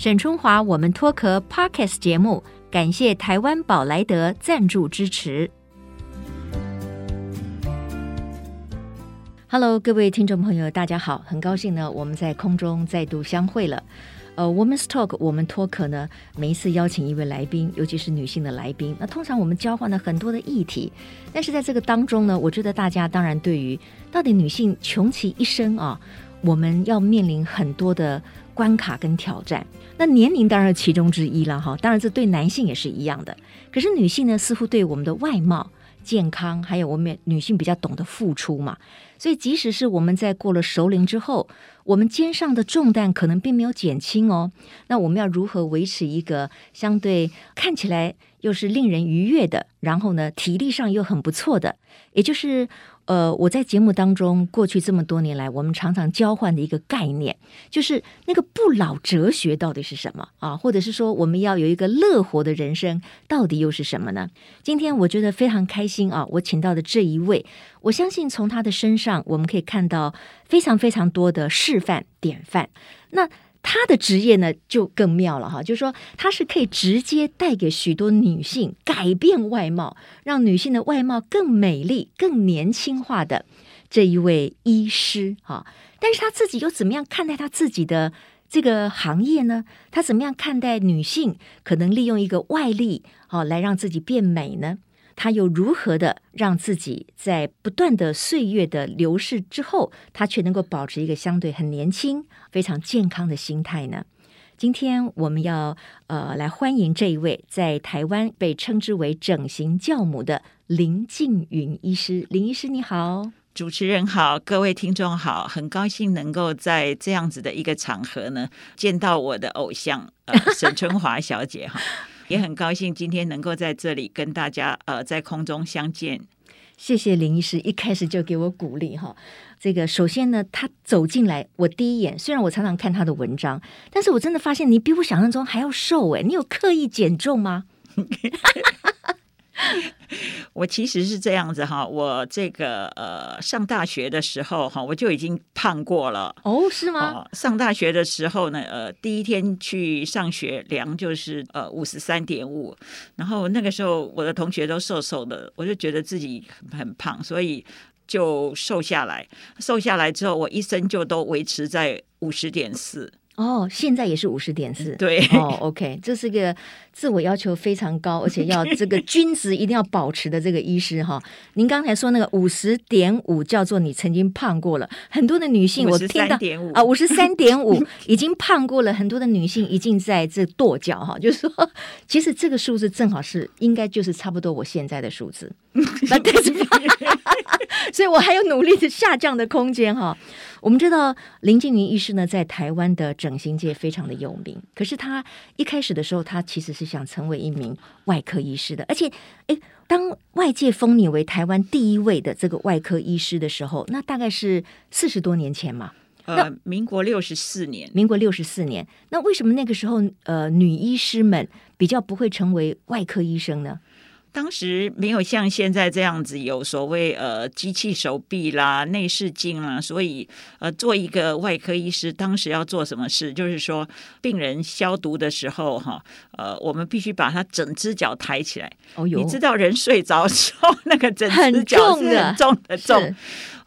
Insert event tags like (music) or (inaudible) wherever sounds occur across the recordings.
沈春华，我们脱壳 Podcast 节目，感谢台湾宝莱德赞助支持。Hello，各位听众朋友，大家好，很高兴呢，我们在空中再度相会了。呃，Women's Talk，我们脱壳呢，每一次邀请一位来宾，尤其是女性的来宾，那通常我们交换了很多的议题，但是在这个当中呢，我觉得大家当然对于到底女性穷其一生啊，我们要面临很多的关卡跟挑战。那年龄当然是其中之一了哈，当然这对男性也是一样的。可是女性呢，似乎对我们的外貌、健康，还有我们女性比较懂得付出嘛。所以，即使是我们在过了熟龄之后，我们肩上的重担可能并没有减轻哦。那我们要如何维持一个相对看起来又是令人愉悦的，然后呢，体力上又很不错的，也就是。呃，我在节目当中过去这么多年来，我们常常交换的一个概念，就是那个不老哲学到底是什么啊？或者是说，我们要有一个乐活的人生，到底又是什么呢？今天我觉得非常开心啊！我请到的这一位，我相信从他的身上，我们可以看到非常非常多的示范典范。那。他的职业呢，就更妙了哈，就是说他是可以直接带给许多女性改变外貌，让女性的外貌更美丽、更年轻化的这一位医师哈。但是他自己又怎么样看待他自己的这个行业呢？他怎么样看待女性可能利用一个外力啊来让自己变美呢？他又如何的让自己在不断的岁月的流逝之后，他却能够保持一个相对很年轻、非常健康的心态呢？今天我们要呃来欢迎这一位在台湾被称之为整形教母的林静云医师。林医师你好，主持人好，各位听众好，很高兴能够在这样子的一个场合呢见到我的偶像呃沈春华小姐哈。也很高兴今天能够在这里跟大家呃在空中相见。谢谢林医师一开始就给我鼓励哈。这个首先呢，他走进来，我第一眼虽然我常常看他的文章，但是我真的发现你比我想象中还要瘦诶，你有刻意减重吗？(laughs) (laughs) 我其实是这样子哈，我这个呃上大学的时候哈，我就已经胖过了哦，是吗？哦，上大学的时候呢，呃，第一天去上学量就是呃五十三点五，然后那个时候我的同学都瘦瘦的，我就觉得自己很很胖，所以就瘦下来。瘦下来之后，我一生就都维持在五十点四。哦，现在也是五十点四，对，哦，OK，这是个自我要求非常高，而且要这个 (laughs) 均值一定要保持的这个医师哈。您刚才说那个五十点五叫做你曾经胖过了，很多的女性我听到啊，五十三点五已经胖过了，很多的女性已经在这跺脚哈，就是说，其实这个数字正好是应该就是差不多我现在的数字，(laughs) (laughs) 所以我还有努力的下降的空间哈。我们知道林静云医师呢，在台湾的整形界非常的有名。可是他一开始的时候，他其实是想成为一名外科医师的。而且，哎，当外界封你为台湾第一位的这个外科医师的时候，那大概是四十多年前嘛。呃，民国六十四年。民国六十四年。那为什么那个时候，呃，女医师们比较不会成为外科医生呢？当时没有像现在这样子有所谓呃机器手臂啦、内视镜啦，所以呃做一个外科医师，当时要做什么事？就是说病人消毒的时候哈，呃我们必须把他整只脚抬起来。哦哟，你知道人睡着时候那个整只脚是很重的重。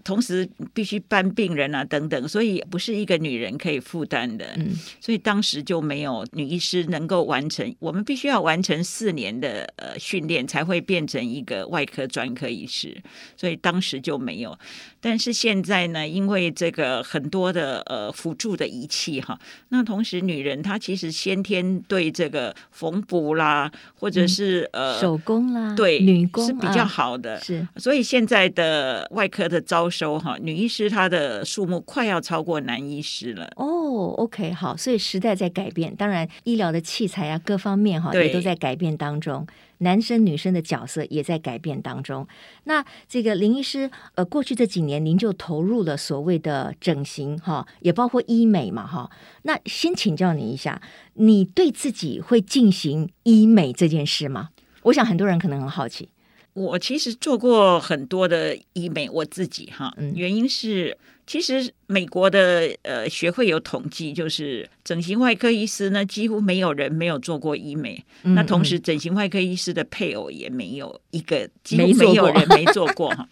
同时必须搬病人啊等等，所以不是一个女人可以负担的。嗯，所以当时就没有女医师能够完成。我们必须要完成四年的呃训练，才会变成一个外科专科医师。所以当时就没有。但是现在呢，因为这个很多的呃辅助的仪器哈，那同时女人她其实先天对这个缝补啦，或者是、嗯、呃手工啦，对女工是比较好的。啊、是，所以现在的外科的招。收哈，女医师她的数目快要超过男医师了。哦、oh，OK，好，所以时代在改变，当然医疗的器材啊，各方面哈也都在改变当中，男生女生的角色也在改变当中。那这个林医师，呃，过去这几年您就投入了所谓的整形哈，也包括医美嘛哈。那先请教你一下，你对自己会进行医美这件事吗？我想很多人可能很好奇。我其实做过很多的医美，我自己哈，原因是其实美国的呃学会有统计，就是整形外科医师呢，几乎没有人没有做过医美。嗯嗯，那同时，整形外科医师的配偶也没有一个，几乎没有人没做过 (laughs) 哈。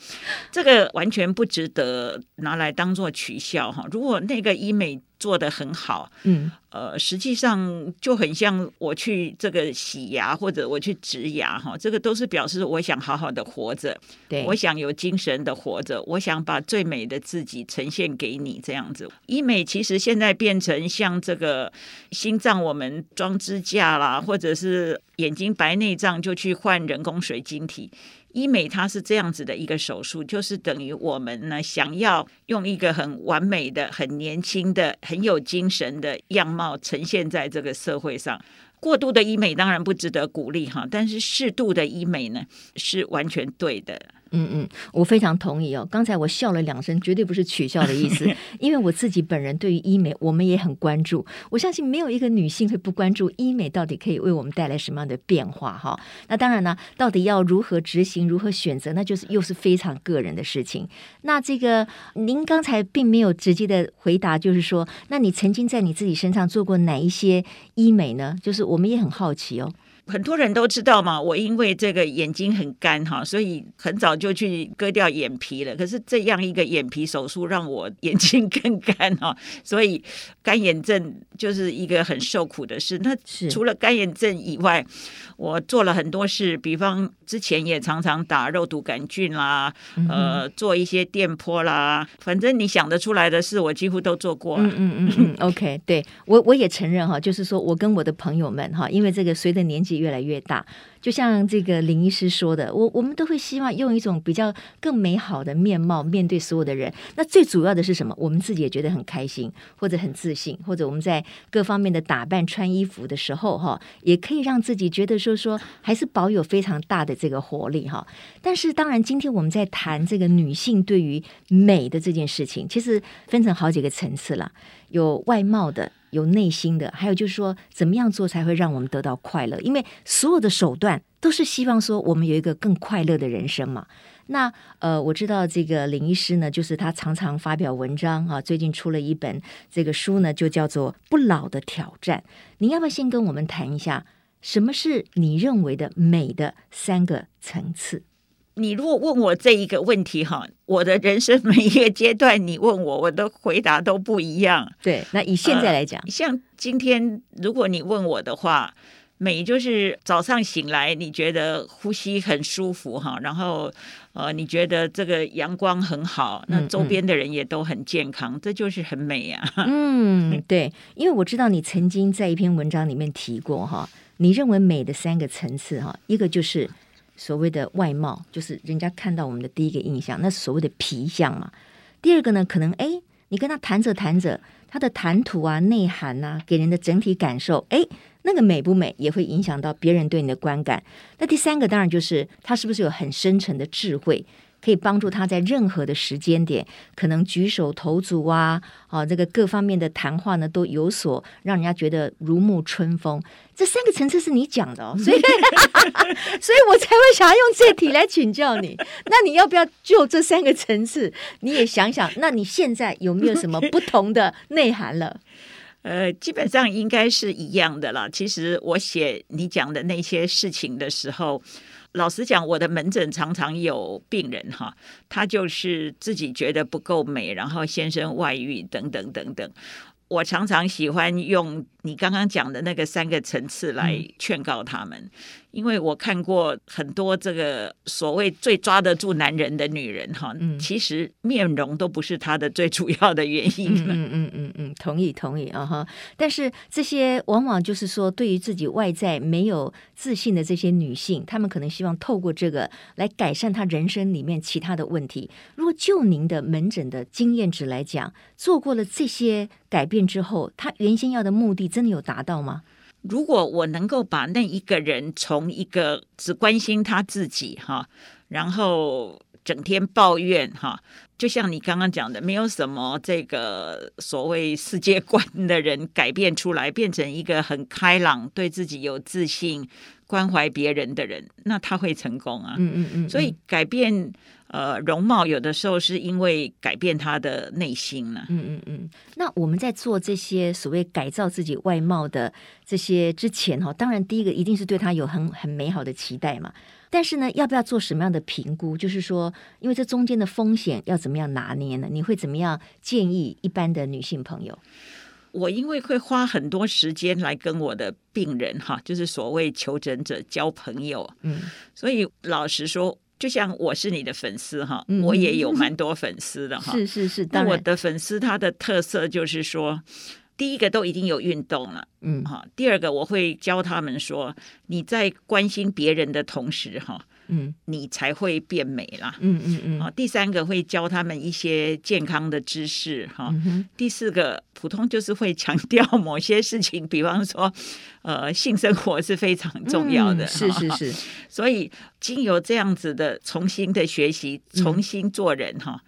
这个完全不值得拿来当做取笑哈。如果那个医美做得很好，嗯，呃，实际上就很像我去这个洗牙或者我去植牙哈，这个都是表示我想好好的活着，对，我想有精神的活着，我想把最美的自己呈现给你这样子。医美其实现在变成像这个心脏，我们装支架啦，或者是眼睛白内障就去换人工水晶体。医美它是这样子的一个手术，就是等于我们呢想要用一个很完美的、很年轻的、很有精神的样貌呈现在这个社会上。过度的医美当然不值得鼓励哈，但是适度的医美呢是完全对的。嗯嗯，我非常同意哦。刚才我笑了两声，绝对不是取笑的意思，因为我自己本人对于医美，我们也很关注。我相信没有一个女性会不关注医美到底可以为我们带来什么样的变化哈。那当然呢，到底要如何执行、如何选择，那就是又是非常个人的事情。那这个您刚才并没有直接的回答，就是说，那你曾经在你自己身上做过哪一些医美呢？就是我们也很好奇哦。很多人都知道嘛，我因为这个眼睛很干哈，所以很早就去割掉眼皮了。可是这样一个眼皮手术让我眼睛更干哈，(laughs) 所以干眼症就是一个很受苦的事。那除了干眼症以外，我做了很多事，比方之前也常常打肉毒杆菌啦，呃，做一些电波啦，反正你想得出来的事，我几乎都做过。嗯嗯嗯 (laughs) 嗯，OK，对，我我也承认哈，就是说我跟我的朋友们哈，因为这个随着年纪。越来越大，就像这个林医师说的，我我们都会希望用一种比较更美好的面貌面对所有的人。那最主要的是什么？我们自己也觉得很开心，或者很自信，或者我们在各方面的打扮、穿衣服的时候，哈，也可以让自己觉得说说还是保有非常大的这个活力，哈。但是当然，今天我们在谈这个女性对于美的这件事情，其实分成好几个层次了，有外貌的。有内心的，还有就是说，怎么样做才会让我们得到快乐？因为所有的手段都是希望说我们有一个更快乐的人生嘛。那呃，我知道这个林医师呢，就是他常常发表文章啊，最近出了一本这个书呢，就叫做《不老的挑战》。你要不要先跟我们谈一下，什么是你认为的美的三个层次？你如果问我这一个问题哈，我的人生每一个阶段，你问我，我的回答都不一样。对，那以现在来讲，呃，像今天，如果你问我的话，美就是早上醒来，你觉得呼吸很舒服哈，然后呃，你觉得这个阳光很好，那周边的人也都很健康，嗯嗯，这就是很美呀。嗯，对，因为我知道你曾经在一篇文章里面提过哈，你认为美的三个层次哈，一个就是。所谓的外貌，就是人家看到我们的第一个印象，那所谓的皮相嘛。第二个呢，可能哎，你跟他谈着谈着，他的谈吐啊、内涵呐、啊，给人的整体感受，哎，那个美不美，也会影响到别人对你的观感。那第三个当然就是他是不是有很深沉的智慧。可以帮助他在任何的时间点，可能举手投足啊，啊，这个各方面的谈话呢，都有所让人家觉得如沐春风。这三个层次是你讲的哦，(laughs) 所以，(laughs) 所以我才会想要用这题来请教你。(laughs) 那你要不要就这三个层次，你也想想？那你现在有没有什么不同的内涵了？呃，基本上应该是一样的啦。其实我写你讲的那些事情的时候。老实讲，我的门诊常常有病人哈，他就是自己觉得不够美，然后先生外遇等等等等。我常常喜欢用你刚刚讲的那个三个层次来劝告他们。嗯因为我看过很多这个所谓最抓得住男人的女人哈，嗯，其实面容都不是她的最主要的原因。嗯嗯嗯嗯，同意同意啊哈。但是这些往往就是说，对于自己外在没有自信的这些女性，她们可能希望透过这个来改善她人生里面其他的问题。如果就您的门诊的经验值来讲，做过了这些改变之后，她原先要的目的真的有达到吗？如果我能够把那一个人从一个只关心他自己哈，然后整天抱怨哈，就像你刚刚讲的，没有什么这个所谓世界观的人改变出来，变成一个很开朗、对自己有自信、关怀别人的人，那他会成功啊。嗯嗯嗯。所以改变呃容貌，有的时候是因为改变他的内心呢。嗯嗯嗯。那我们在做这些所谓改造自己外貌的这些之前哈，当然第一个一定是对他有很很美好的期待嘛。但是呢，要不要做什么样的评估？就是说，因为这中间的风险要怎么样拿捏呢？你会怎么样建议一般的女性朋友？我因为会花很多时间来跟我的病人哈，就是所谓求诊者交朋友，嗯，所以老实说，就像我是你的粉丝哈，嗯、我也有 (laughs) 蛮多粉丝的哈，是是是，但我的粉丝他的特色就是说。第一个都已经有运动了，嗯，哈。第二个我会教他们说，你在关心别人的同时，哈，嗯，你才会变美啦，嗯嗯嗯。啊，第三个会教他们一些健康的知识，哈。嗯、第四个普通就是会强调某些事情，比方说，呃，性生活是非常重要的，嗯、是是是。所以经由这样子的重新的学习，重新做人，哈、嗯。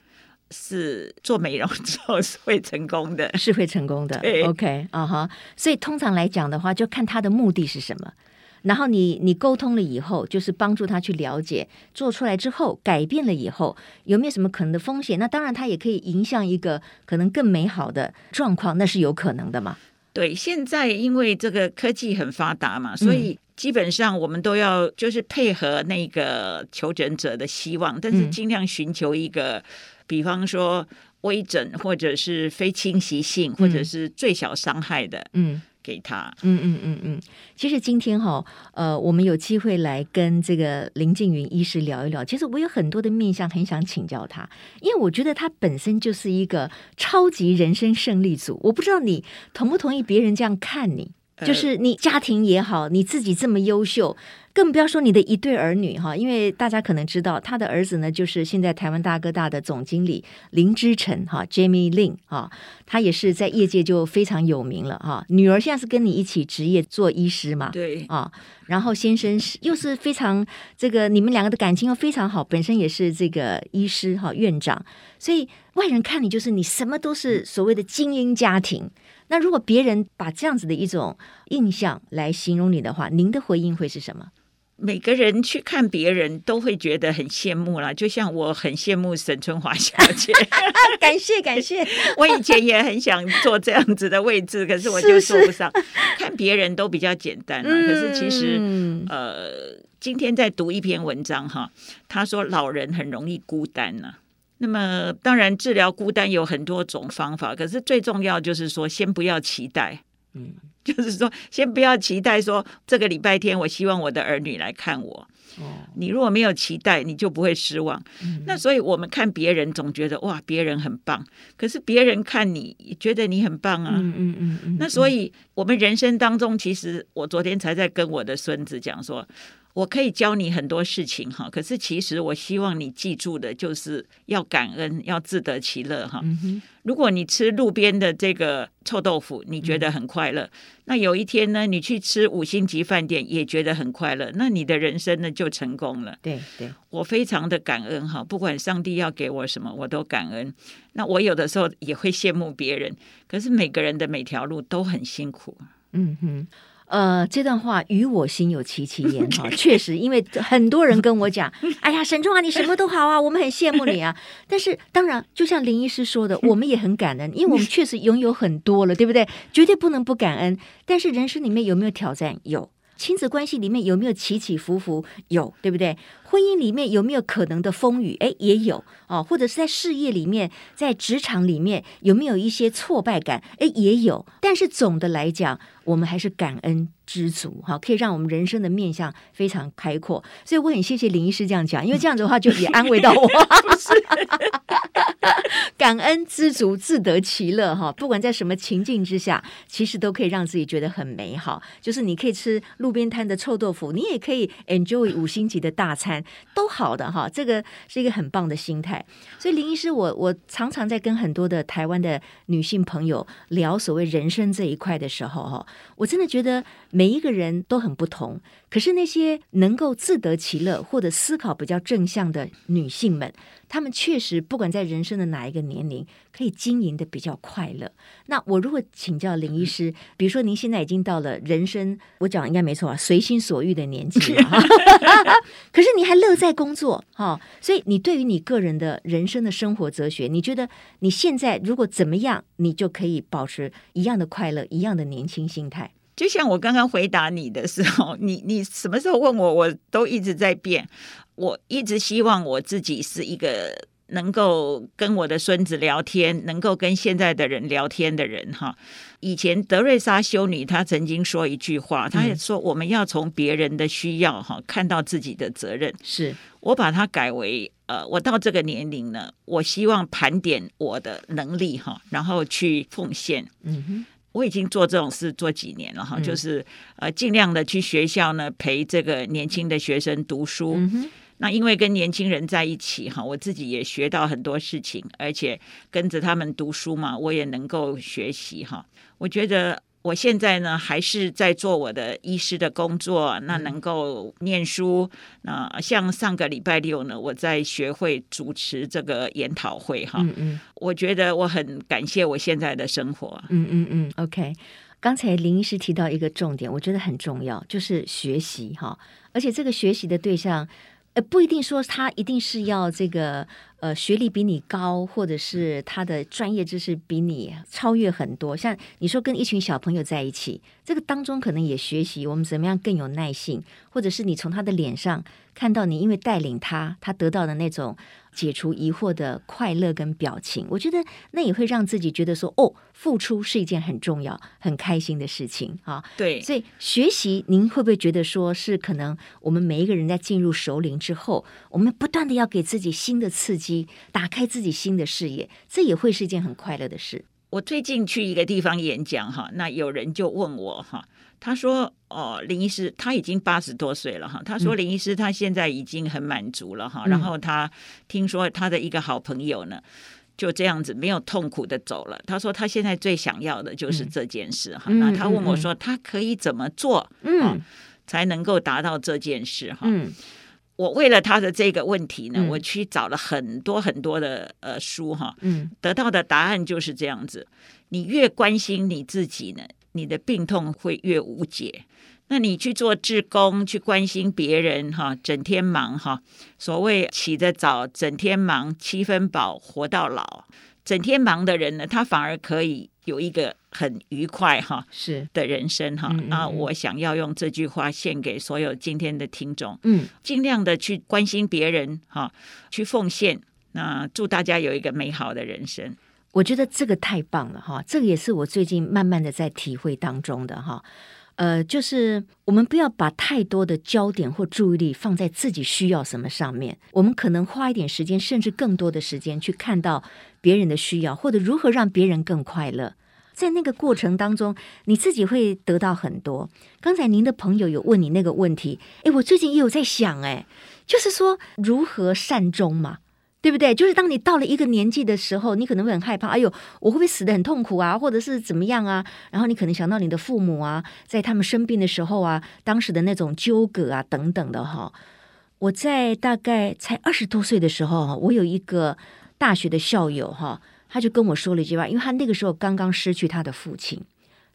是做美容之后是会成功的，是会成功的。对 OK 啊哈，所以通常来讲的话，就看他的目的是什么。然后你你沟通了以后，就是帮助他去了解，做出来之后改变了以后，有没有什么可能的风险？那当然，他也可以影响一个可能更美好的状况，那是有可能的嘛。对，现在因为这个科技很发达嘛，所以基本上我们都要就是配合那个求诊者的希望，但是尽量寻求一个。比方说微整，或者是非侵袭性，或者是最小伤害的，嗯，给他，嗯嗯嗯嗯。其实今天哈，呃，我们有机会来跟这个林静云医师聊一聊。其实我有很多的面向很想请教他，因为我觉得他本身就是一个超级人生胜利组。我不知道你同不同意别人这样看你，就是你家庭也好，你自己这么优秀。更不要说你的一对儿女哈，因为大家可能知道他的儿子呢，就是现在台湾大哥大的总经理林之晨哈，Jamie Lin 哈，他也是在业界就非常有名了哈。女儿现在是跟你一起职业做医师嘛？对啊，然后先生是又是非常这个，你们两个的感情又非常好，本身也是这个医师哈院长，所以外人看你就是你什么都是所谓的精英家庭。那如果别人把这样子的一种印象来形容你的话，您的回应会是什么？每个人去看别人都会觉得很羡慕啦，就像我很羡慕沈春华小姐。感 (laughs) 谢感谢，(laughs) 我以前也很想坐这样子的位置，可是我就坐不上。(laughs) 是是看别人都比较简单啦，嗯、可是其实呃，今天在读一篇文章哈，他说老人很容易孤单呢。那么当然治疗孤单有很多种方法，可是最重要就是说先不要期待，嗯。(laughs) 就是说，先不要期待说这个礼拜天，我希望我的儿女来看我。哦，你如果没有期待，你就不会失望。嗯、那所以我们看别人，总觉得哇，别人很棒。可是别人看你，觉得你很棒啊。嗯嗯嗯嗯。那所以我们人生当中，其实我昨天才在跟我的孙子讲说。我可以教你很多事情哈，可是其实我希望你记住的就是要感恩，要自得其乐哈。嗯、如果你吃路边的这个臭豆腐，你觉得很快乐，嗯、那有一天呢，你去吃五星级饭店也觉得很快乐，那你的人生呢就成功了。对对，我非常的感恩哈，不管上帝要给我什么，我都感恩。那我有的时候也会羡慕别人，可是每个人的每条路都很辛苦。嗯哼。呃，这段话与我心有戚戚焉哈，确实，因为很多人跟我讲，哎呀，沈中啊，你什么都好啊，我们很羡慕你啊。但是，当然，就像林医师说的，我们也很感恩，因为我们确实拥有很多了，对不对？绝对不能不感恩。但是，人生里面有没有挑战？有。亲子关系里面有没有起起伏伏？有，对不对？婚姻里面有没有可能的风雨？哎，也有哦。或者是在事业里面，在职场里面有没有一些挫败感？哎，也有。但是总的来讲，我们还是感恩知足哈，可以让我们人生的面向非常开阔。所以我很谢谢林医师这样讲，因为这样子的话就也安慰到我。(laughs) 感恩知足，自得其乐哈。不管在什么情境之下，其实都可以让自己觉得很美好。就是你可以吃路边摊的臭豆腐，你也可以 enjoy 五星级的大餐，都好的哈。这个是一个很棒的心态。所以林医师，我我常常在跟很多的台湾的女性朋友聊所谓人生这一块的时候哈，我真的觉得每一个人都很不同。可是那些能够自得其乐或者思考比较正向的女性们，她们确实不管在人生的哪一个年龄，可以经营的比较快乐。那我如果请教林医师，比如说您现在已经到了人生，我讲应该没错啊，随心所欲的年纪了哈，(laughs) 可是你还乐在工作哈，所以你对于你个人的人生的生活哲学，你觉得你现在如果怎么样，你就可以保持一样的快乐，一样的年轻心态？就像我刚刚回答你的时候，你你什么时候问我，我都一直在变。我一直希望我自己是一个能够跟我的孙子聊天，能够跟现在的人聊天的人哈。以前德瑞莎修女她曾经说一句话，她也说我们要从别人的需要哈看到自己的责任。是我把它改为呃，我到这个年龄呢，我希望盘点我的能力哈，然后去奉献。嗯哼。我已经做这种事做几年了哈，嗯、就是呃尽量的去学校呢陪这个年轻的学生读书。嗯、那因为跟年轻人在一起哈，我自己也学到很多事情，而且跟着他们读书嘛，我也能够学习哈。我觉得。我现在呢，还是在做我的医师的工作，那能够念书。那像上个礼拜六呢，我在学会主持这个研讨会哈。嗯嗯，我觉得我很感谢我现在的生活。嗯嗯嗯，OK。刚才林医师提到一个重点，我觉得很重要，就是学习哈。而且这个学习的对象，呃，不一定说他一定是要这个。呃，学历比你高，或者是他的专业知识比你超越很多。像你说跟一群小朋友在一起，这个当中可能也学习我们怎么样更有耐性，或者是你从他的脸上看到你因为带领他，他得到的那种解除疑惑的快乐跟表情，我觉得那也会让自己觉得说，哦，付出是一件很重要、很开心的事情啊。对，所以学习，您会不会觉得说是可能我们每一个人在进入熟龄之后，我们不断的要给自己新的刺激？打开自己新的视野，这也会是一件很快乐的事。我最近去一个地方演讲哈，那有人就问我哈，他说：“哦，林医师他已经八十多岁了哈，他说林医师他现在已经很满足了哈，嗯、然后他听说他的一个好朋友呢就这样子没有痛苦的走了。他说他现在最想要的就是这件事哈。嗯、那他问我说他可以怎么做嗯才能够达到这件事哈？嗯。我为了他的这个问题呢，嗯、我去找了很多很多的呃书哈，嗯，得到的答案就是这样子。你越关心你自己呢，你的病痛会越无解。那你去做志工，去关心别人哈，整天忙哈，所谓起得早，整天忙，七分饱，活到老。整天忙的人呢，他反而可以有一个很愉快哈是的人生哈。那我想要用这句话献给所有今天的听众，嗯，尽量的去关心别人哈，去奉献。那祝大家有一个美好的人生。我觉得这个太棒了哈，这个也是我最近慢慢的在体会当中的哈。呃，就是我们不要把太多的焦点或注意力放在自己需要什么上面，我们可能花一点时间，甚至更多的时间去看到别人的需要，或者如何让别人更快乐。在那个过程当中，你自己会得到很多。刚才您的朋友有问你那个问题，诶，我最近也有在想，诶，就是说如何善终嘛。对不对？就是当你到了一个年纪的时候，你可能会很害怕。哎呦，我会不会死得很痛苦啊？或者是怎么样啊？然后你可能想到你的父母啊，在他们生病的时候啊，当时的那种纠葛啊，等等的哈。我在大概才二十多岁的时候，我有一个大学的校友哈，他就跟我说了一句话，因为他那个时候刚刚失去他的父亲，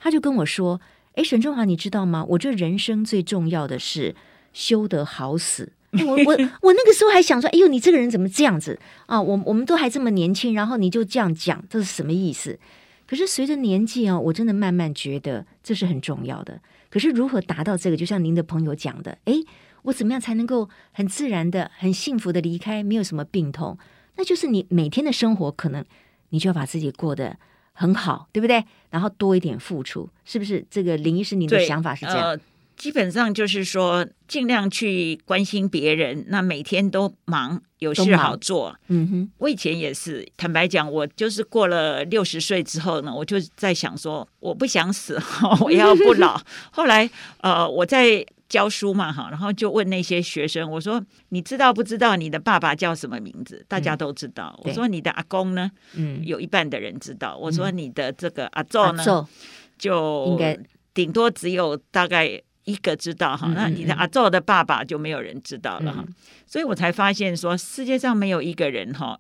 他就跟我说：“哎，沈中华，你知道吗？我觉得人生最重要的是修得好死。”我我 (laughs) 我那个时候还想说，哎呦，你这个人怎么这样子啊？我我们都还这么年轻，然后你就这样讲，这是什么意思？可是随着年纪啊，我真的慢慢觉得这是很重要的。可是如何达到这个？就像您的朋友讲的，哎，我怎么样才能够很自然的、很幸福的离开，没有什么病痛？那就是你每天的生活，可能你就要把自己过得很好，对不对？然后多一点付出，是不是？这个林医师，您的想法是这样？基本上就是说，尽量去关心别人。那每天都忙，有事好做。嗯哼，我以前也是，坦白讲，我就是过了六十岁之后呢，我就在想说，我不想死，(laughs) 我要不老。(laughs) 后来，呃，我在教书嘛，哈，然后就问那些学生，我说：“你知道不知道你的爸爸叫什么名字？”大家都知道。嗯、我说：“你的阿公呢？”嗯，有一半的人知道。我说：“你的这个阿祖呢？”就应该顶多只有大概。一个知道哈，那你的阿祖的爸爸就没有人知道了哈。嗯、所以我才发现说，世界上没有一个人哈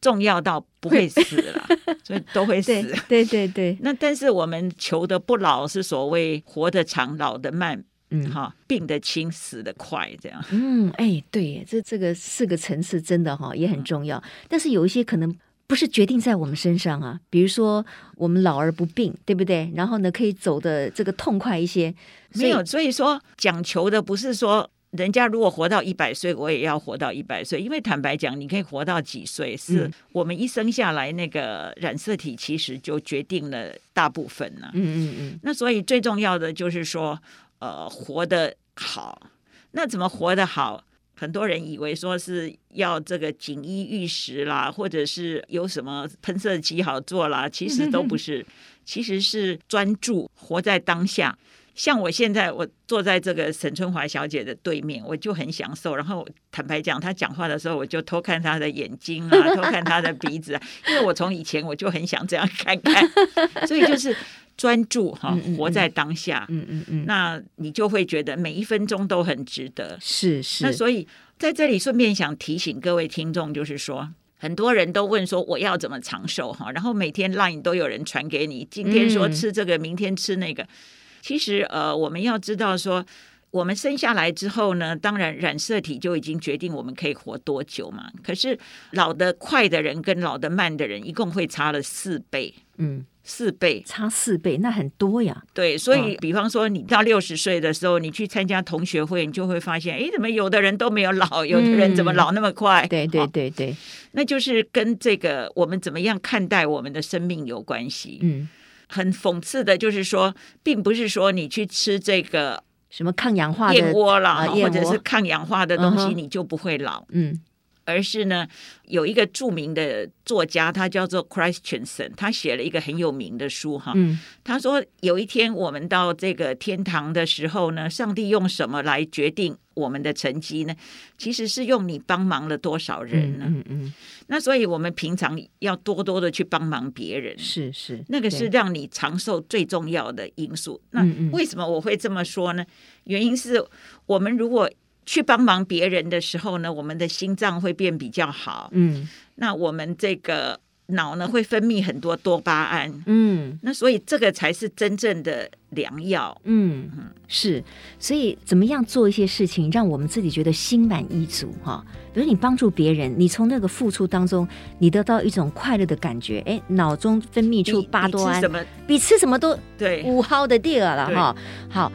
重要到不会死了，(laughs) 所以都会死。对对对，对 (laughs) 那但是我们求的不老，是所谓活得长，老得慢。嗯哈，病得轻，死得快，这样。嗯，哎，对，这这个四个层次真的哈也很重要。嗯、但是有一些可能不是决定在我们身上啊，比如说我们老而不病，对不对？然后呢，可以走的这个痛快一些。没有，所以说讲求的不是说人家如果活到一百岁，我也要活到一百岁。因为坦白讲，你可以活到几岁，是我们一生下来那个染色体其实就决定了大部分呢、啊。嗯嗯嗯。那所以最重要的就是说。呃，活得好，那怎么活得好？很多人以为说是要这个锦衣玉食啦，或者是有什么喷射机好做啦，其实都不是，(laughs) 其实是专注活在当下。像我现在，我坐在这个沈春华小姐的对面，我就很享受。然后坦白讲，她讲话的时候，我就偷看她的眼睛啊，偷看她的鼻子啊，因为我从以前我就很想这样看看，(laughs) 所以就是。专注哈，活在当下，嗯嗯嗯，那你就会觉得每一分钟都很值得。是是，那所以在这里顺便想提醒各位听众，就是说，很多人都问说我要怎么长寿哈，然后每天 Line 都有人传给你，今天说吃这个，嗯、明天吃那个。其实呃，我们要知道说，我们生下来之后呢，当然染色体就已经决定我们可以活多久嘛。可是老的快的人跟老的慢的人，一共会差了四倍。嗯。四倍，差四倍，那很多呀。对，所以比方说，你到六十岁的时候，你去参加同学会，你就会发现，哎，怎么有的人都没有老，有的人怎么老那么快？嗯、对对对对，那就是跟这个我们怎么样看待我们的生命有关系。嗯，很讽刺的就是说，并不是说你去吃这个什么抗氧化燕窝啦，或者是抗氧化的东西，你就不会老。嗯。而是呢，有一个著名的作家，他叫做 Christensen，他写了一个很有名的书哈。嗯，他说有一天我们到这个天堂的时候呢，上帝用什么来决定我们的成绩呢？其实是用你帮忙了多少人呢？嗯嗯。嗯，那所以我们平常要多多的去帮忙别人，是是，那个是让你长寿最重要的因素。那为什么我会这么说呢？原因是我们如果去帮忙别人的时候呢，我们的心脏会变比较好。嗯，那我们这个脑呢会分泌很多多巴胺。嗯，那所以这个才是真正的良药。嗯嗯，是。所以怎么样做一些事情，让我们自己觉得心满意足哈？比如你帮助别人，你从那个付出当中，你得到一种快乐的感觉。哎，脑中分泌出巴多胺，什么比吃什么都对五毫的地儿了哈。好。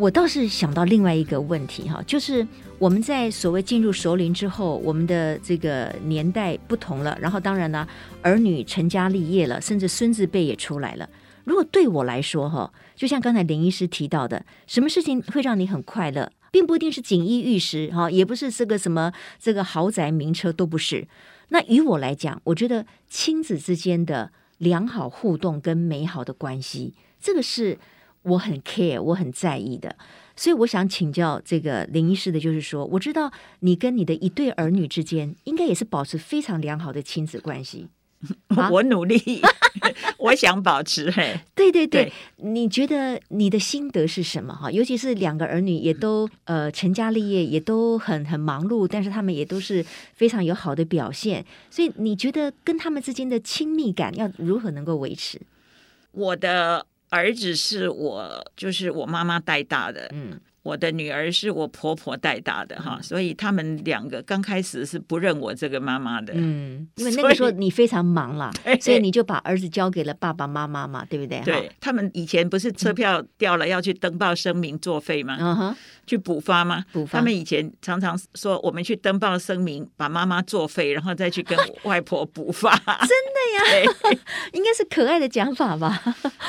我倒是想到另外一个问题哈，就是我们在所谓进入熟龄之后，我们的这个年代不同了，然后当然呢，儿女成家立业了，甚至孙子辈也出来了。如果对我来说哈，就像刚才林医师提到的，什么事情会让你很快乐，并不一定是锦衣玉食哈，也不是这个什么这个豪宅名车都不是。那于我来讲，我觉得亲子之间的良好互动跟美好的关系，这个是。我很 care，我很在意的，所以我想请教这个林医师的，就是说，我知道你跟你的一对儿女之间，应该也是保持非常良好的亲子关系。(laughs) 我努力，(laughs) 我想保持。嘿，对对对，对你觉得你的心得是什么？哈，尤其是两个儿女也都呃成家立业，也都很很忙碌，但是他们也都是非常有好的表现，所以你觉得跟他们之间的亲密感要如何能够维持？我的。儿子是我，就是我妈妈带大的。嗯。我的女儿是我婆婆带大的哈，所以他们两个刚开始是不认我这个妈妈的。嗯，(laughs) 因为那个时候你非常忙啦，所以，(laughs) 所以你就把儿子交给了爸爸妈妈嘛，对不对？对，他们以前不是车票掉了要去登报声明作废吗？嗯哼，去补发吗？补发。他们以前常常说我们去登报声明，把妈妈作废，然后再去跟外婆补发。(laughs) 真的呀？应该是可爱的讲法吧？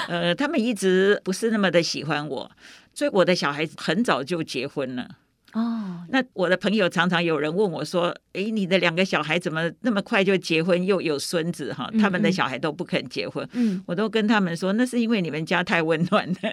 呃，他们一直不是那么的喜欢我。所以我的小孩子很早就结婚了。哦，那我的朋友常常有人问我说：“哎，你的两个小孩怎么那么快就结婚又有孙子？哈，他们的小孩都不肯结婚。”嗯，我都跟他们说，那是因为你们家太温暖了。(laughs)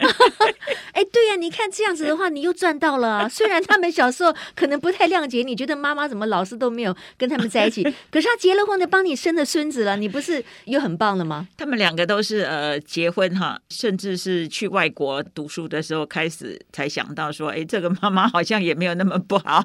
(laughs) 哎，对呀，你看这样子的话，你又赚到了。啊 (laughs) 虽然他们小时候可能不太谅解你，觉得妈妈怎么老是都没有跟他们在一起，可是他结了婚的，帮你生了孙子了，你不是又很棒了吗？他们两个都是呃结婚哈，甚至是去外国读书的时候开始才想到说，哎，这个妈妈好像也没有。有那么不好，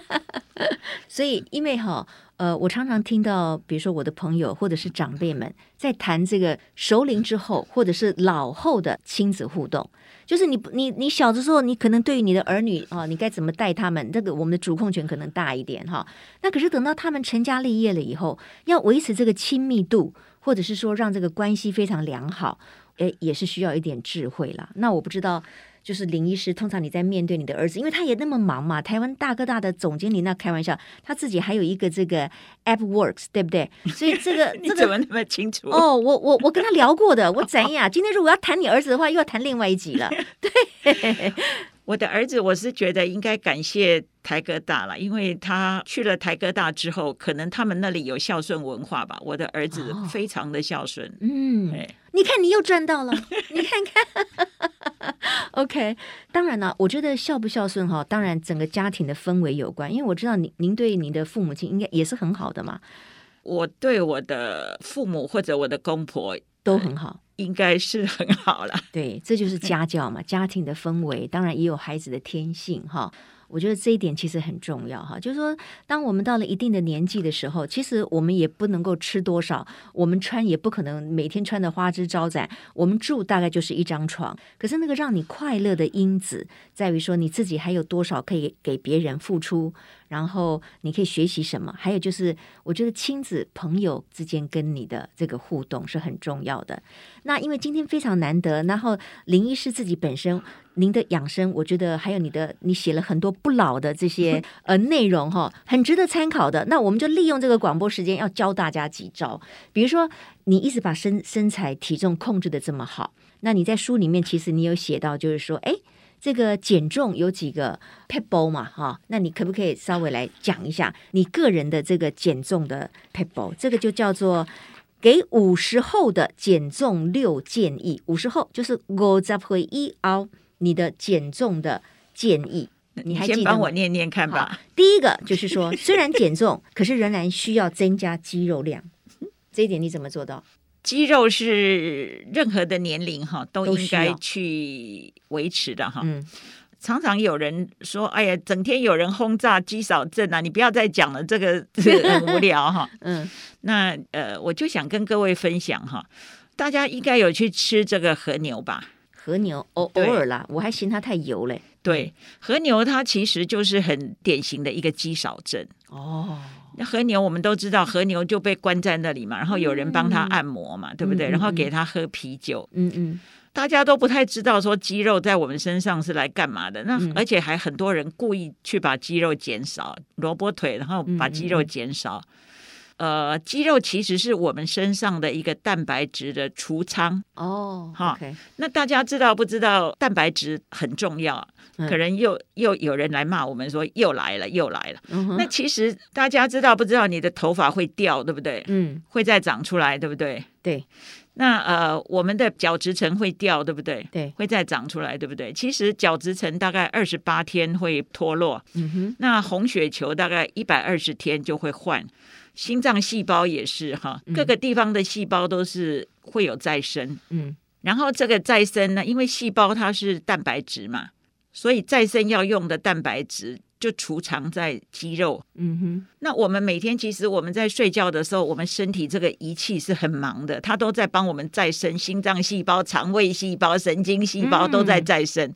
(laughs) 所以因为哈呃，我常常听到，比如说我的朋友或者是长辈们在谈这个熟龄之后或者是老后的亲子互动，就是你你你小的时候，你可能对于你的儿女啊，你该怎么带他们，这个我们的主控权可能大一点哈。那可是等到他们成家立业了以后，要维持这个亲密度，或者是说让这个关系非常良好，诶，也是需要一点智慧了。那我不知道。就是林医师，通常你在面对你的儿子，因为他也那么忙嘛，台湾大哥大的总经理，那开玩笑，他自己还有一个这个 App Works，对不对？所以这个 (laughs) 这个你怎么那么清楚？哦，我我我跟他聊过的，我 (laughs) 怎样？今天如果要谈你儿子的话，又要谈另外一集了。(laughs) 对，我的儿子，我是觉得应该感谢台哥大了，因为他去了台哥大之后，可能他们那里有孝顺文化吧。我的儿子非常的孝顺，哦、嗯，你看你又赚到了，你看看。OK，当然了，我觉得孝不孝顺哈，当然整个家庭的氛围有关，因为我知道您您对您的父母亲应该也是很好的嘛。我对我的父母或者我的公婆都很好，应该是很好了。对，这就是家教嘛，家庭的氛围，当然也有孩子的天性哈。我觉得这一点其实很重要哈，就是说，当我们到了一定的年纪的时候，其实我们也不能够吃多少，我们穿也不可能每天穿的花枝招展，我们住大概就是一张床。可是那个让你快乐的因子，在于说你自己还有多少可以给别人付出。然后你可以学习什么？还有就是，我觉得亲子朋友之间跟你的这个互动是很重要的。那因为今天非常难得，然后林医师自己本身您的养生，我觉得还有你的你写了很多不老的这些呃内容哈，很值得参考的。那我们就利用这个广播时间，要教大家几招。比如说，你一直把身身材体重控制的这么好，那你在书里面其实你有写到，就是说，哎。这个减重有几个 p e b b l e 嘛？哈，那你可不可以稍微来讲一下你个人的这个减重的 p e b b l e？这个就叫做给五十后的减重六建议。五十后就是五十岁以后你的减重的建议，你还记得？先帮我念念看吧。第一个就是说，虽然减重，(laughs) 可是仍然需要增加肌肉量。这一点你怎么做到？肌肉是任何的年龄哈都应该去维持的哈。嗯，常常有人说：“哎呀，整天有人轰炸肌少症啊，你不要再讲了，这个 (laughs) 很无聊哈。”嗯，那呃，我就想跟各位分享哈，大家应该有去吃这个和牛吧？和牛偶偶尔啦，我还嫌它太油嘞。对，和牛它其实就是很典型的一个肌少症哦。那和牛我们都知道，和牛就被关在那里嘛，然后有人帮他按摩嘛，嗯、对不对？然后给他喝啤酒，嗯嗯，大家都不太知道说肌肉在我们身上是来干嘛的。那而且还很多人故意去把肌肉减少，萝卜腿，然后把肌肉减少。呃，肌肉其实是我们身上的一个蛋白质的储仓哦。哈，okay. 那大家知道不知道蛋白质很重要？可能又又有人来骂我们说又来了又来了。嗯、那其实大家知道不知道你的头发会掉，对不对？嗯，会再长出来，对不对？对。那呃，我们的角质层会掉，对不对？对，会再长出来，对不对？其实角质层大概二十八天会脱落。嗯哼。那红血球大概一百二十天就会换。心脏细胞也是哈，各个地方的细胞都是会有再生，嗯，然后这个再生呢，因为细胞它是蛋白质嘛，所以再生要用的蛋白质就储藏在肌肉，嗯哼。那我们每天其实我们在睡觉的时候，我们身体这个仪器是很忙的，它都在帮我们再生，心脏细胞、肠胃细胞、神经细胞都在再生。嗯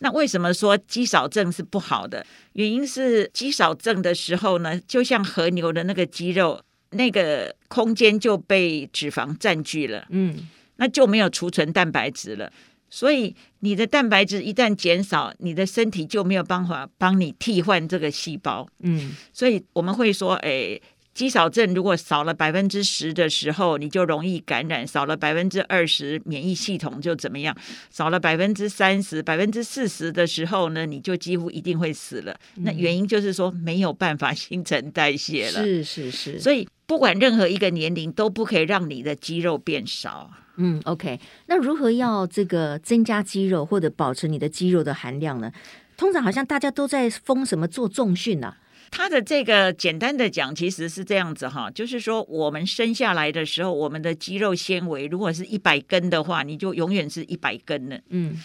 那为什么说肌少症是不好的？原因是肌少症的时候呢，就像和牛的那个肌肉，那个空间就被脂肪占据了，嗯，那就没有储存蛋白质了。所以你的蛋白质一旦减少，你的身体就没有办法帮你替换这个细胞，嗯，所以我们会说，哎，肌少症如果少了百分之十的时候，你就容易感染；少了百分之二十，免疫系统就怎么样；少了百分之三十、百分之四十的时候呢，你就几乎一定会死了。嗯、那原因就是说没有办法 (laughs) 新陈代谢了。是是是，所以不管任何一个年龄都不可以让你的肌肉变少。嗯，OK。那如何要这个增加肌肉或者保持你的肌肉的含量呢？通常好像大家都在封什么做重训呢、啊？他的这个简单的讲，其实是这样子哈，就是说我们生下来的时候，我们的肌肉纤维如果是一百根的话，你就永远是一百根了，嗯，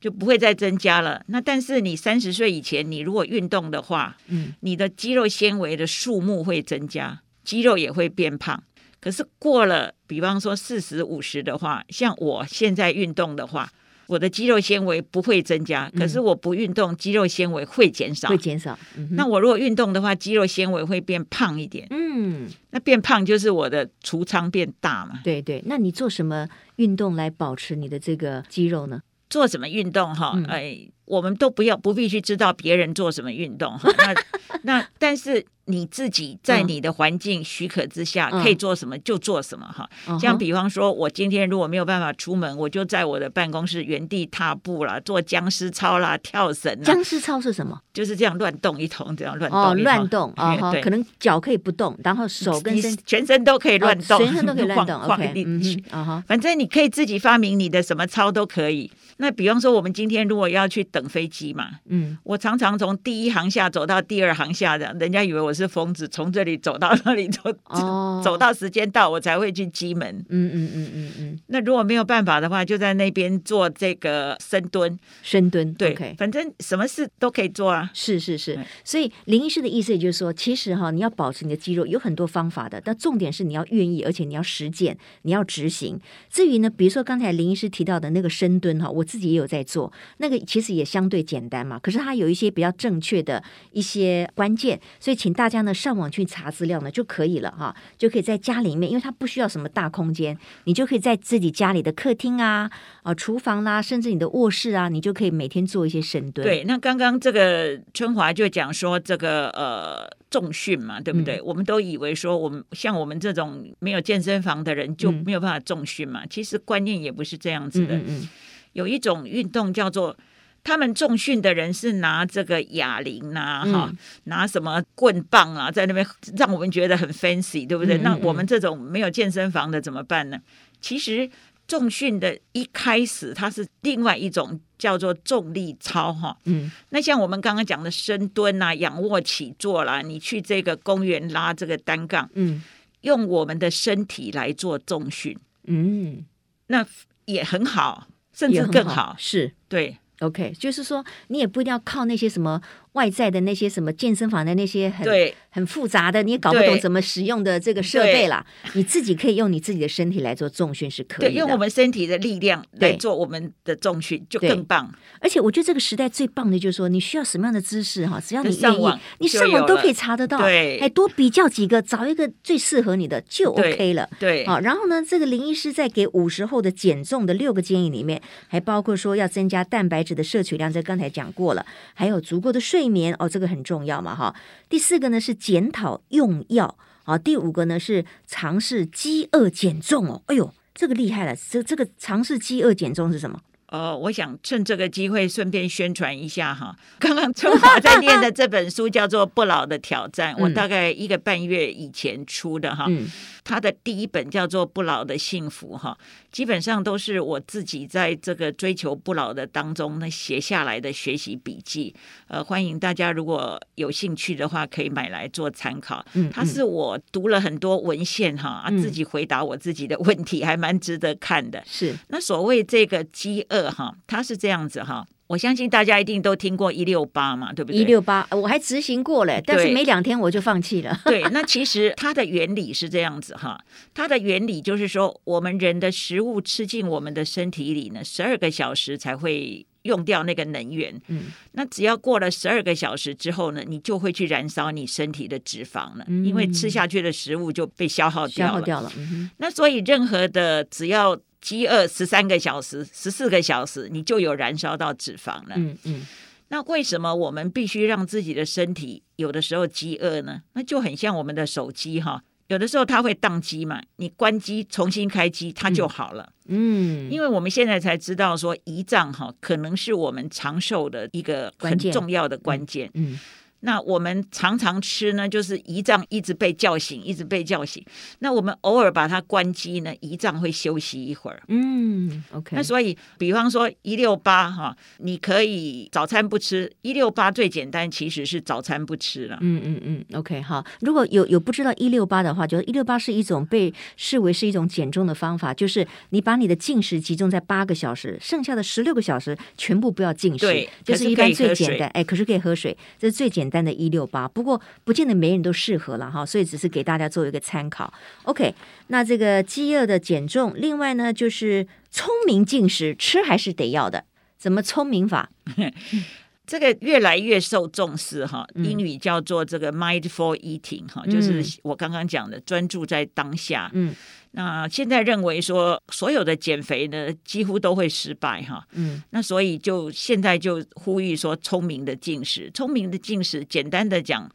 就不会再增加了。那但是你三十岁以前，你如果运动的话，嗯，你的肌肉纤维的数目会增加，肌肉也会变胖。可是过了，比方说四十五十的话，像我现在运动的话。我的肌肉纤维不会增加，可是我不运动，肌肉纤维会减少。会减少。嗯、那我如果运动的话，肌肉纤维会变胖一点。嗯，那变胖就是我的储仓变大嘛。对对，那你做什么运动来保持你的这个肌肉呢？做什么运动哈？嗯、哎，我们都不要不必去知道别人做什么运动哈。(laughs) 那那但是。你自己在你的环境许可之下，可以做什么就做什么哈。像比方说，我今天如果没有办法出门，我就在我的办公室原地踏步啦，做僵尸操啦，跳绳。僵尸操是什么？就是这样乱动一通，这样乱动。哦，乱动啊，可能脚可以不动，然后手跟身全身都可以乱动，全身都可以乱动。(laughs) OK，嗯哼，反正你可以自己发明你的什么操都可以。那比方说，我们今天如果要去等飞机嘛，嗯，我常常从第一航下走到第二航下的，人家以为我是疯子，从这里走到那里走，哦、(laughs) 走到时间到我才会去机门。嗯嗯嗯嗯嗯。那如果没有办法的话，就在那边做这个深蹲。深蹲，对，okay、反正什么事都可以做啊。是是是。所以林医师的意思也就是说，其实哈，你要保持你的肌肉有很多方法的，但重点是你要愿意，而且你要实践，你要执行。至于呢，比如说刚才林医师提到的那个深蹲哈，我自己也有在做，那个其实也相对简单嘛。可是它有一些比较正确的一些关键，所以请大家呢上网。去查资料呢就可以了哈，就可以在家里面，因为它不需要什么大空间，你就可以在自己家里的客厅啊、啊厨房啦、啊，甚至你的卧室啊，你就可以每天做一些深蹲。对，那刚刚这个春华就讲说这个呃重训嘛，对不对？嗯、我们都以为说我们像我们这种没有健身房的人就没有办法重训嘛，嗯、其实观念也不是这样子的。嗯，有一种运动叫做。他们重训的人是拿这个哑铃呐，哈、嗯，拿什么棍棒啊，在那边让我们觉得很 fancy，对不对？嗯嗯嗯，那我们这种没有健身房的怎么办呢？其实重训的一开始，它是另外一种叫做重力操，哈，嗯，那像我们刚刚讲的深蹲啊、仰卧起坐啦，你去这个公园拉这个单杠，嗯，用我们的身体来做重训，嗯，那也很好，甚至更好，好。是。对。OK，就是说你也不一定要靠那些什么外在的那些什么健身房的那些很对很复杂的，你也搞不懂怎么使用的这个设备啦。你自己可以用你自己的身体来做重训是可以的，用我们身体的力量来做我们的重训就更棒。而且我觉得这个时代最棒的就是说，你需要什么样的姿势哈，只要你愿意，你上网都可以查得到。对，还多比较几个，找一个最适合你的就 OK 了。对，好，然后呢，这个林医师在给五十后的减重的六个建议里面，还包括说要增加蛋白质的摄取量，这刚才讲过了，还有足够的睡眠哦，这个很。重要嘛哈，第四个呢是检讨用药啊，第五个呢是尝试饥饿减重哦，哎呦，这个厉害了，这这个尝试饥饿减重是什么？呃，我想趁这个机会顺便宣传一下哈。刚刚春华在念的这本书叫做《不老的挑战》，我大概一个半月以前出的哈。嗯他的第一本叫做《不老的幸福》哈，基本上都是我自己在这个追求不老的当中呢写下来的学习笔记。呃，欢迎大家如果有兴趣的话，可以买来做参考。嗯，他是我读了很多文献哈，啊，自己回答我自己的问题，还蛮值得看的。是，那所谓这个饥饿哈，它是这样子哈。我相信大家一定都听过一六八嘛，对不对？一六八，我还执行过嘞，但是没两天我就放弃了。对，(laughs) 那其实它的原理是这样子哈，它的原理就是说，我们人的食物吃进我们的身体里呢，十二个小时才会用掉那个能源。嗯，那只要过了十二个小时之后呢，你就会去燃烧你身体的脂肪了，嗯、因为吃下去的食物就被消耗掉了。消耗掉了。嗯、那所以任何的只要。饥饿十三个小时、十四个小时，你就有燃烧到脂肪了。嗯嗯，嗯，那为什么我们必须让自己的身体有的时候饥饿呢？那就很像我们的手机哈，有的时候它会宕机嘛，你关机重新开机它就好了。嗯，因为我们现在才知道说胰脏哈可能是我们长寿的一个很重要的关键。嗯。嗯那我们常常吃呢，就是胰脏一直被叫醒，一直被叫醒。那我们偶尔把它关机呢，胰脏会休息一会儿。嗯，OK。那所以，比方说一六八哈，你可以早餐不吃。一六八最简单，其实是早餐不吃了。嗯嗯嗯，OK。好，如果有有不知道一六八的话，就是一六八是一种被视为是一种减重的方法，就是你把你的进食集中在八个小时，剩下的十六个小时全部不要进食。对，就是一般最简单。哎，可是可以喝水，这是最简单。单的一六八，不过不见得每人都适合了哈，所以只是给大家做一个参考。OK，那这个饥饿的减重，另外呢就是聪明进食，吃还是得要的，怎么聪明法？(laughs) 这个越来越受重视哈，英语叫做这个 mindful eating 哈、嗯，就是我刚刚讲的专注在当下。嗯，那现在认为说所有的减肥呢几乎都会失败哈。嗯，那所以就现在就呼吁说聪明的进食，聪明的进食，简单的讲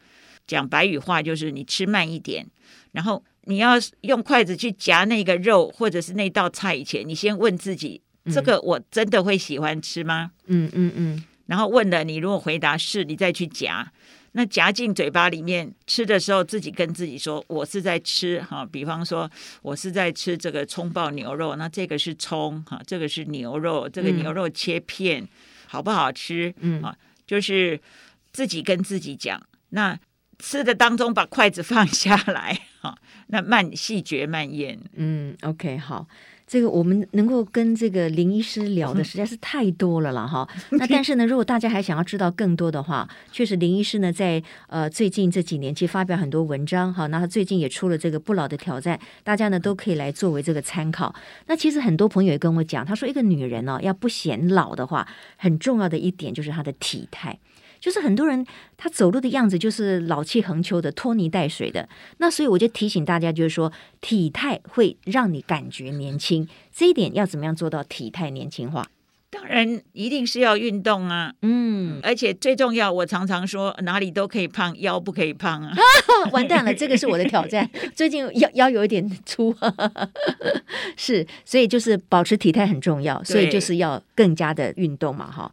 讲白语话就是你吃慢一点，然后你要用筷子去夹那个肉或者是那道菜以前，你先问自己，这个我真的会喜欢吃吗？嗯嗯嗯。嗯然后问了你，如果回答是，你再去夹，那夹进嘴巴里面吃的时候，自己跟自己说：“我是在吃哈。”比方说，我是在吃这个葱爆牛肉，那这个是葱哈，这个是牛肉，这个牛肉切片，嗯、好不好吃？嗯啊，就是自己跟自己讲。那吃的当中，把筷子放下来哈，那慢细嚼慢咽。嗯，OK，好。这个我们能够跟这个林医师聊的实在是太多了了哈。(laughs) 那但是呢，如果大家还想要知道更多的话，确实林医师呢在呃最近这几年其实发表很多文章哈。那他最近也出了这个不老的挑战，大家呢都可以来作为这个参考。那其实很多朋友也跟我讲，他说一个女人呢、哦、要不显老的话，很重要的一点就是她的体态。就是很多人他走路的样子就是老气横秋的拖泥带水的，那所以我就提醒大家，就是说体态会让你感觉年轻，这一点要怎么样做到体态年轻化？当然一定是要运动啊，嗯，而且最重要，我常常说哪里都可以胖，腰不可以胖啊！(laughs) 完蛋了，这个是我的挑战，(laughs) 最近腰腰有一点粗，(laughs) 是，所以就是保持体态很重要，所以就是要更加的运动嘛，哈。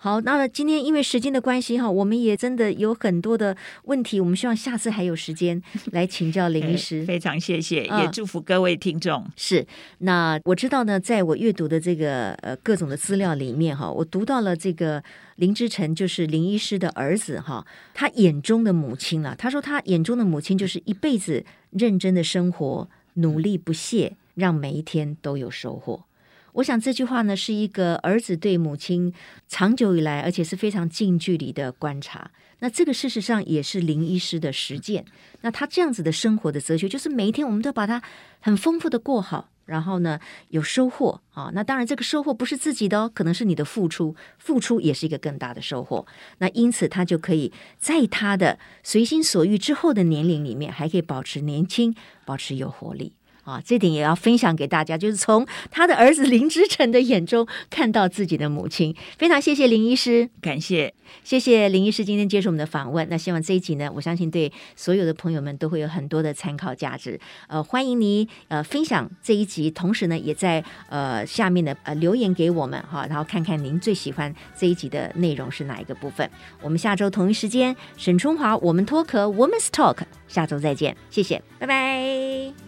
好，那今天因为时间的关系哈，我们也真的有很多的问题，我们希望下次还有时间来请教林医师。非常谢谢，也祝福各位听众。嗯、是，那我知道呢，在我阅读的这个呃各种的资料里面哈，我读到了这个林之晨就是林医师的儿子哈，他眼中的母亲啊，他说他眼中的母亲就是一辈子认真的生活，努力不懈，让每一天都有收获。我想这句话呢，是一个儿子对母亲长久以来，而且是非常近距离的观察。那这个事实上也是林医师的实践。那他这样子的生活的哲学，就是每一天我们都把它很丰富的过好，然后呢有收获啊。那当然这个收获不是自己的哦，可能是你的付出，付出也是一个更大的收获。那因此他就可以在他的随心所欲之后的年龄里面，还可以保持年轻，保持有活力。啊，这点也要分享给大家，就是从他的儿子林之晨的眼中看到自己的母亲。非常谢谢林医师，感谢，谢谢林医师今天接受我们的访问。那希望这一集呢，我相信对所有的朋友们都会有很多的参考价值。呃，欢迎你呃分享这一集，同时呢，也在呃下面的呃留言给我们哈，然后看看您最喜欢这一集的内容是哪一个部分。我们下周同一时间，沈春华，我们脱壳，Women's Talk，下周再见，谢谢，拜拜。